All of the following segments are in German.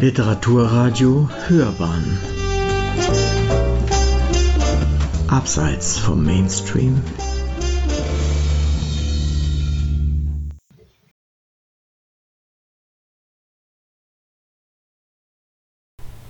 Literaturradio Hörbahn. Abseits vom Mainstream.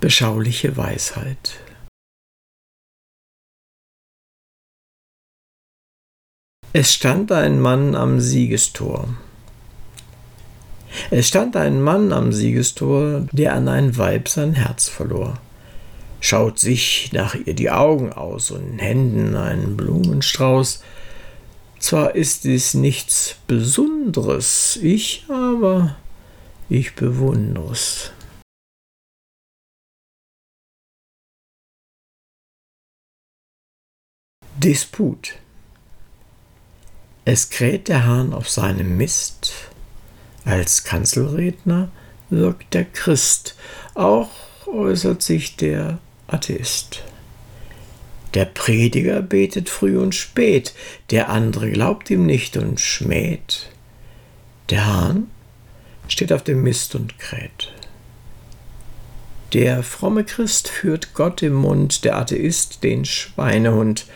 Beschauliche Weisheit. Es stand ein Mann am Siegestor. Es stand ein Mann am Siegestor, der an ein Weib sein Herz verlor. Schaut sich nach ihr die Augen aus und in Händen einen Blumenstrauß. Zwar ist dies nichts Besonderes, ich aber, ich bewundere's. Disput. Es kräht der Hahn auf seinem Mist, als Kanzelredner wirkt der Christ, auch äußert sich der Atheist. Der Prediger betet früh und spät, der andere glaubt ihm nicht und schmäht. Der Hahn steht auf dem Mist und kräht. Der fromme Christ führt Gott im Mund, der Atheist den Schweinehund.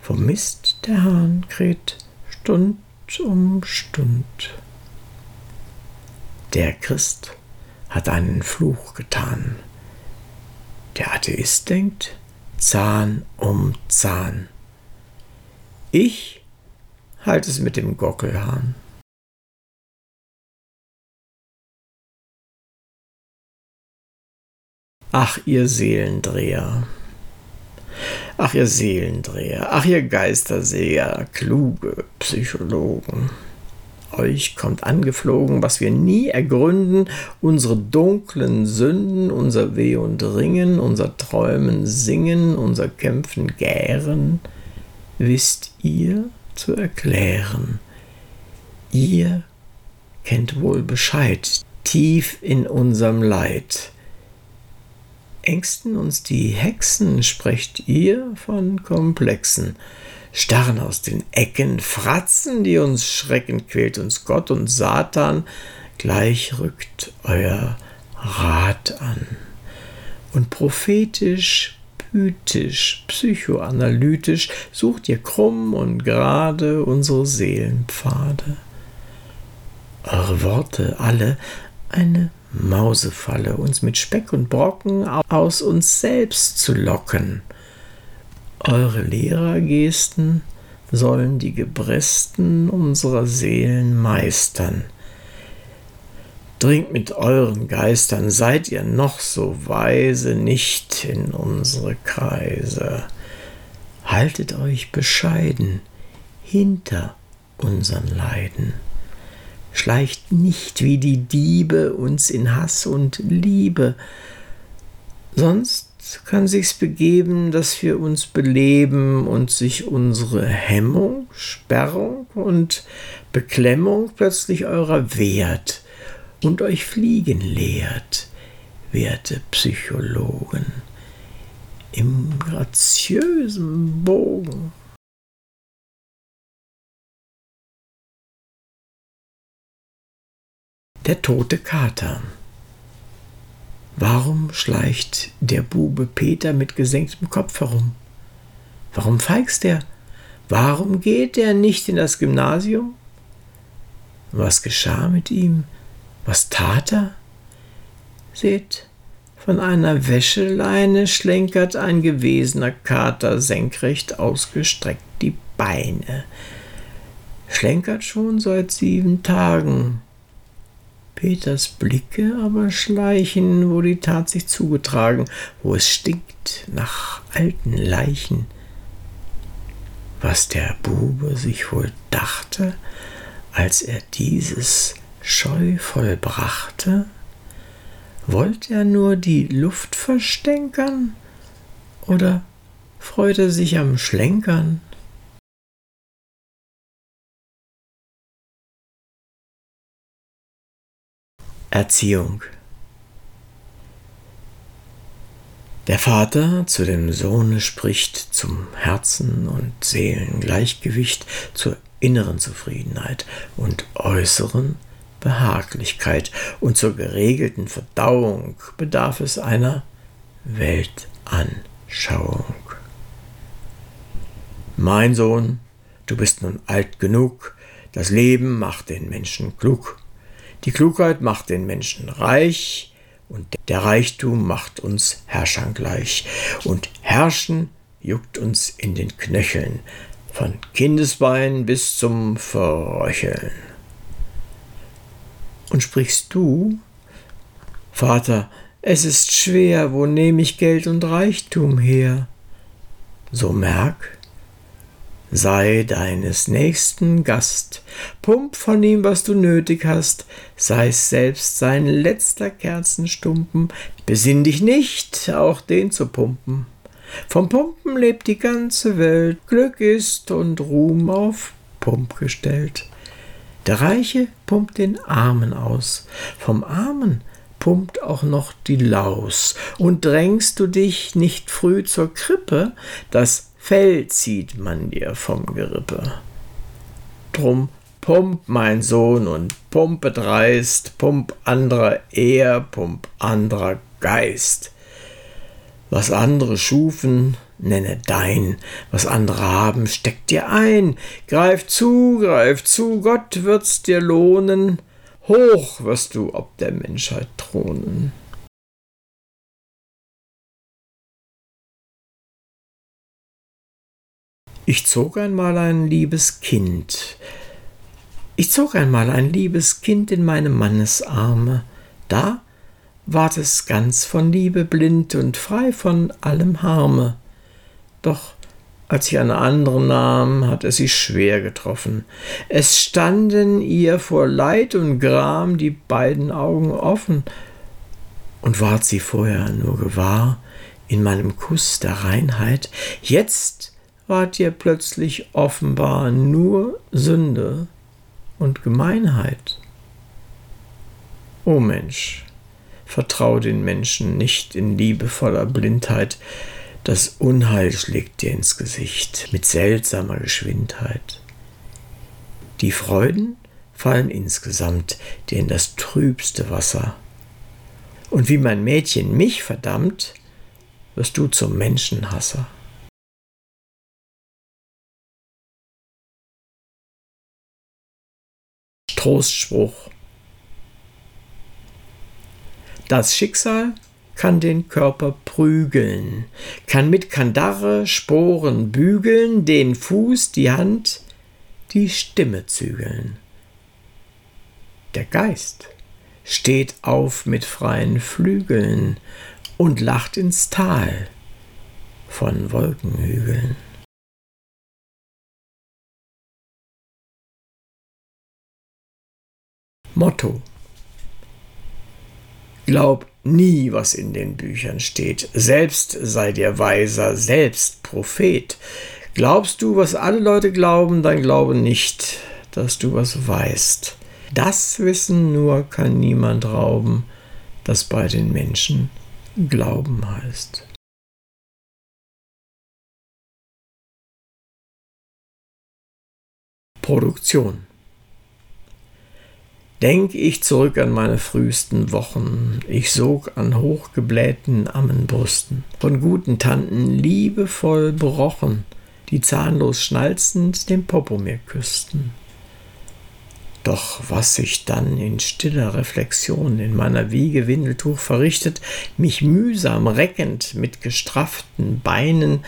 Vom Mist der Hahn kräht Stund um Stund. Der Christ hat einen Fluch getan. Der Atheist denkt Zahn um Zahn. Ich halte es mit dem Gockelhahn. Ach, ihr Seelendreher. Ach, ihr Seelendreher. Ach, ihr Geisterseher, kluge Psychologen euch kommt angeflogen, was wir nie ergründen, unsere dunklen Sünden, unser Weh und Ringen, unser Träumen singen, unser Kämpfen gären, wisst ihr zu erklären. Ihr kennt wohl Bescheid, tief in unserem Leid. Ängsten uns die Hexen, sprecht ihr von Komplexen starren aus den Ecken, Fratzen, die uns schrecken, quält uns Gott und Satan, gleich rückt euer Rat an. Und prophetisch, pythisch, psychoanalytisch sucht ihr krumm und gerade unsere Seelenpfade. Eure Worte alle eine Mausefalle, uns mit Speck und Brocken aus uns selbst zu locken eure Lehrergesten sollen die Gebresten unserer Seelen meistern. Dringt mit euren Geistern, seid ihr noch so weise, nicht in unsere Kreise. Haltet euch bescheiden hinter unseren Leiden. Schleicht nicht wie die Diebe uns in Hass und Liebe, sonst kann sich's begeben, dass wir uns beleben und sich unsere Hemmung, Sperrung und Beklemmung plötzlich eurer wehrt und euch fliegen lehrt, werte Psychologen, im graziösen Bogen. Der tote Kater. Warum schleicht der Bube Peter mit gesenktem Kopf herum? Warum feigst er? Warum geht er nicht in das Gymnasium? Was geschah mit ihm? Was tat er? Seht, von einer Wäscheleine schlenkert ein gewesener Kater senkrecht ausgestreckt die Beine. Schlenkert schon seit sieben Tagen, Peters Blicke aber schleichen, wo die Tat sich zugetragen, wo es stinkt nach alten Leichen. Was der Bube sich wohl dachte, als er dieses scheu vollbrachte? Wollte er nur die Luft verstänkern? Oder freut er sich am Schlenkern? Erziehung. Der Vater zu dem Sohne spricht zum Herzen und Seelengleichgewicht, zur inneren Zufriedenheit und äußeren Behaglichkeit und zur geregelten Verdauung bedarf es einer Weltanschauung. Mein Sohn, du bist nun alt genug, das Leben macht den Menschen klug, die Klugheit macht den Menschen reich, und der Reichtum macht uns Herrschern gleich, und Herrschen juckt uns in den Knöcheln, von Kindesbein bis zum Verröcheln. Und sprichst du, Vater, es ist schwer, wo nehme ich Geld und Reichtum her? So merk, sei deines Nächsten Gast, pump von ihm, was du nötig hast, sei's selbst sein letzter Kerzenstumpen, besinn dich nicht, auch den zu pumpen. Vom Pumpen lebt die ganze Welt, Glück ist und Ruhm auf Pump gestellt. Der Reiche pumpt den Armen aus, vom Armen pumpt auch noch die Laus. Und drängst du dich nicht früh zur Krippe, das Fell zieht man dir vom Gerippe. Drum pump, mein Sohn, und pumpe dreist, pump anderer Ehr, pump anderer Geist. Was andere schufen, nenne dein, was andere haben, steck dir ein, greif zu, greif zu, Gott wird's dir lohnen, hoch wirst du ob der Menschheit thronen. Ich zog einmal ein liebes Kind. Ich zog einmal ein liebes Kind in meine Mannesarme. Da ward es ganz von Liebe blind und frei von allem Harme. Doch als ich eine andere nahm, hat es sie schwer getroffen. Es standen ihr vor Leid und Gram die beiden Augen offen. Und ward sie vorher nur gewahr in meinem Kuss der Reinheit, jetzt ward ihr plötzlich offenbar nur Sünde und Gemeinheit. O Mensch, vertrau den Menschen nicht in liebevoller Blindheit, das Unheil schlägt dir ins Gesicht mit seltsamer Geschwindheit. Die Freuden fallen insgesamt dir in das trübste Wasser. Und wie mein Mädchen mich verdammt, wirst du zum Menschenhasser. Trostspruch. Das Schicksal kann den Körper prügeln, kann mit Kandare Sporen bügeln, den Fuß, die Hand, die Stimme zügeln. Der Geist steht auf mit freien Flügeln und lacht ins Tal von Wolkenhügeln. Motto. Glaub nie, was in den Büchern steht. Selbst sei dir weiser, selbst Prophet. Glaubst du, was alle Leute glauben, dann glaube nicht, dass du was weißt. Das Wissen nur kann niemand rauben, das bei den Menschen Glauben heißt. Produktion Denk ich zurück an meine frühesten Wochen, ich sog an hochgeblähten Ammenbrüsten, von guten Tanten liebevoll berochen, die zahnlos schnalzend den Popo mir küssten. Doch was sich dann in stiller Reflexion in meiner Wiege Windeltuch verrichtet, mich mühsam reckend mit gestrafften Beinen,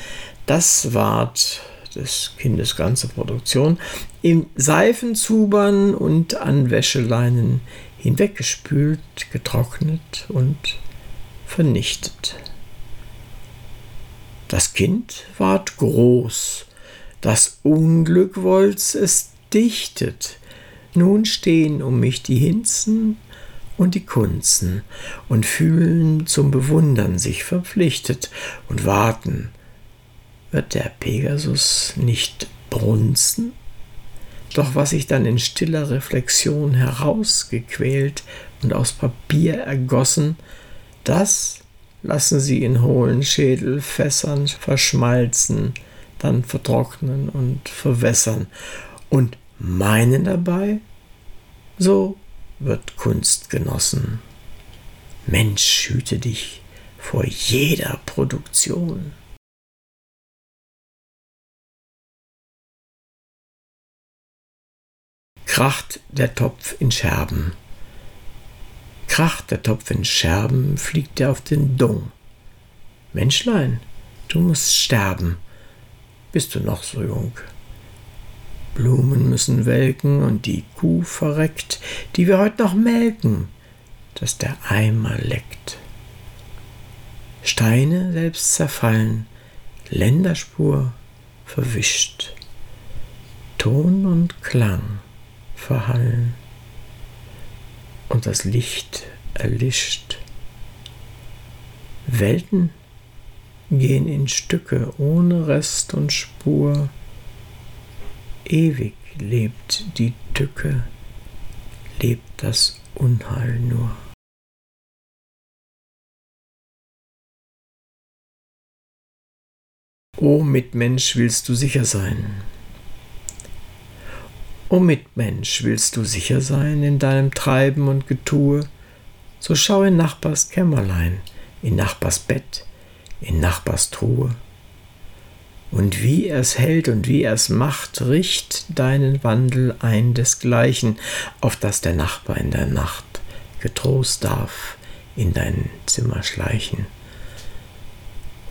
das ward des Kindes ganze Produktion, im Seifenzubern und an Wäscheleinen hinweggespült, getrocknet und vernichtet. Das Kind ward groß, das Unglück wollt's es dichtet. Nun stehen um mich die Hinzen und die Kunzen und fühlen zum Bewundern sich verpflichtet und warten, wird der Pegasus nicht brunzen? Doch was sich dann in stiller Reflexion herausgequält und aus Papier ergossen, das lassen sie in hohlen Schädelfässern verschmalzen, dann vertrocknen und verwässern und meinen dabei, so wird Kunst genossen. Mensch, hüte dich vor jeder Produktion. Kracht der Topf in Scherben. Kracht der Topf in Scherben, fliegt er auf den Dung. Menschlein, du musst sterben, bist du noch so jung. Blumen müssen welken und die Kuh verreckt, die wir heute noch melken, dass der Eimer leckt. Steine selbst zerfallen, Länderspur verwischt, Ton und Klang verhallen und das Licht erlischt. Welten gehen in Stücke ohne Rest und Spur. Ewig lebt die Tücke, lebt das Unheil nur. O Mitmensch, willst du sicher sein? O Mitmensch, willst du sicher sein in deinem Treiben und Getue? So schau in Nachbars Kämmerlein, in Nachbars Bett, in Nachbars Truhe. Und wie er's hält und wie er's macht, richt deinen Wandel ein desgleichen, auf dass der Nachbar in der Nacht getrost darf in dein Zimmer schleichen.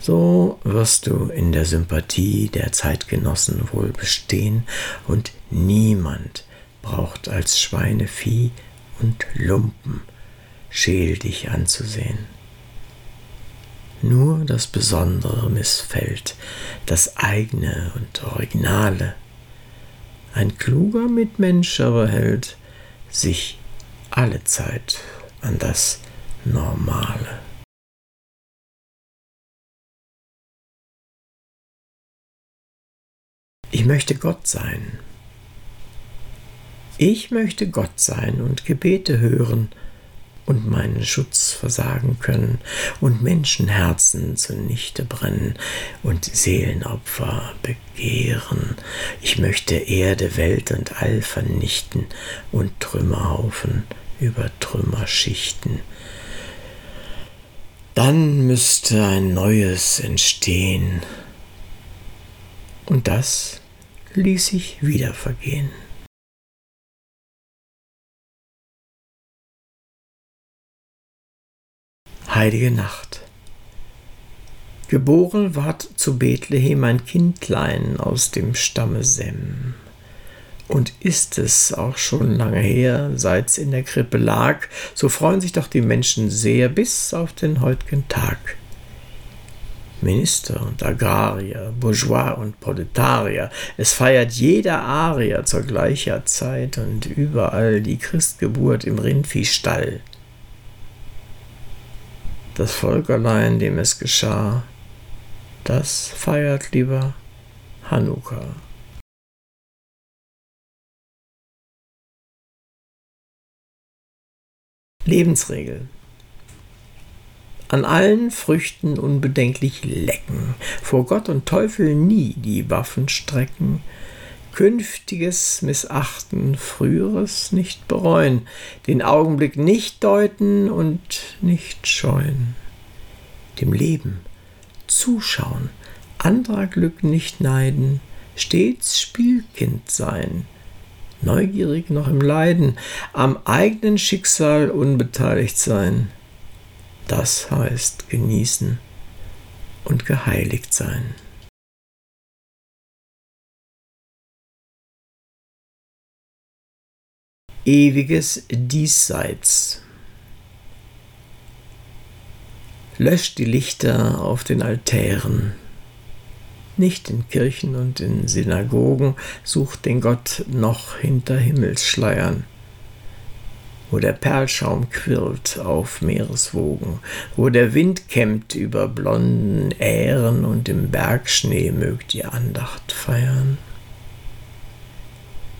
So wirst du in der Sympathie der Zeitgenossen wohl bestehen und niemand braucht als Schweinevieh und Lumpen scheel dich anzusehen. Nur das Besondere missfällt, das eigene und Originale. Ein kluger Mitmensch aber hält sich alle Zeit an das Normale. Ich möchte Gott sein. Ich möchte Gott sein und Gebete hören und meinen Schutz versagen können und Menschenherzen zunichte brennen und Seelenopfer begehren. Ich möchte Erde, Welt und All vernichten und Trümmerhaufen über Trümmerschichten. Dann müsste ein Neues entstehen. Und das ließ sich wieder vergehen. Heilige Nacht. Geboren ward zu Bethlehem ein Kindlein aus dem Stamme Sem. Und ist es auch schon lange her, seit's in der Krippe lag, so freuen sich doch die Menschen sehr bis auf den heutigen Tag. Minister und Agrarier, Bourgeois und Proletarier. Es feiert jeder Arier zur gleicher Zeit und überall die Christgeburt im Rindviehstall. Das Volkerlein, dem es geschah, das feiert lieber Hanukkah. Lebensregel an allen Früchten unbedenklich lecken, vor Gott und Teufel nie die Waffen strecken, künftiges missachten, früheres nicht bereuen, den Augenblick nicht deuten und nicht scheuen, dem Leben zuschauen, anderer Glück nicht neiden, stets Spielkind sein, neugierig noch im Leiden, am eigenen Schicksal unbeteiligt sein, das heißt genießen und geheiligt sein. Ewiges Diesseits. Löscht die Lichter auf den Altären. Nicht in Kirchen und in Synagogen sucht den Gott noch hinter Himmelsschleiern wo der Perlschaum quirlt auf Meereswogen, wo der Wind kämmt über blonden Ähren und im Bergschnee mögt ihr Andacht feiern.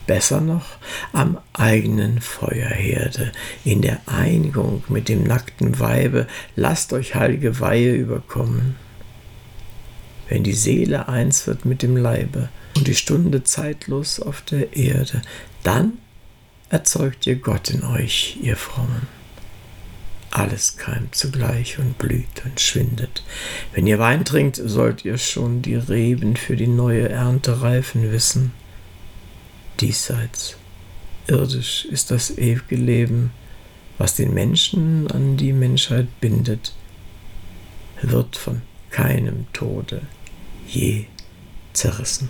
Besser noch am eigenen Feuerherde, in der Einigung mit dem nackten Weibe, lasst euch heilige Weihe überkommen. Wenn die Seele eins wird mit dem Leibe und die Stunde zeitlos auf der Erde, dann erzeugt ihr Gott in euch, ihr Frommen. Alles keimt zugleich und blüht und schwindet. Wenn ihr Wein trinkt, sollt ihr schon die Reben für die neue Ernte reifen wissen. Diesseits, irdisch ist das ewige Leben, was den Menschen an die Menschheit bindet, wird von keinem Tode je zerrissen.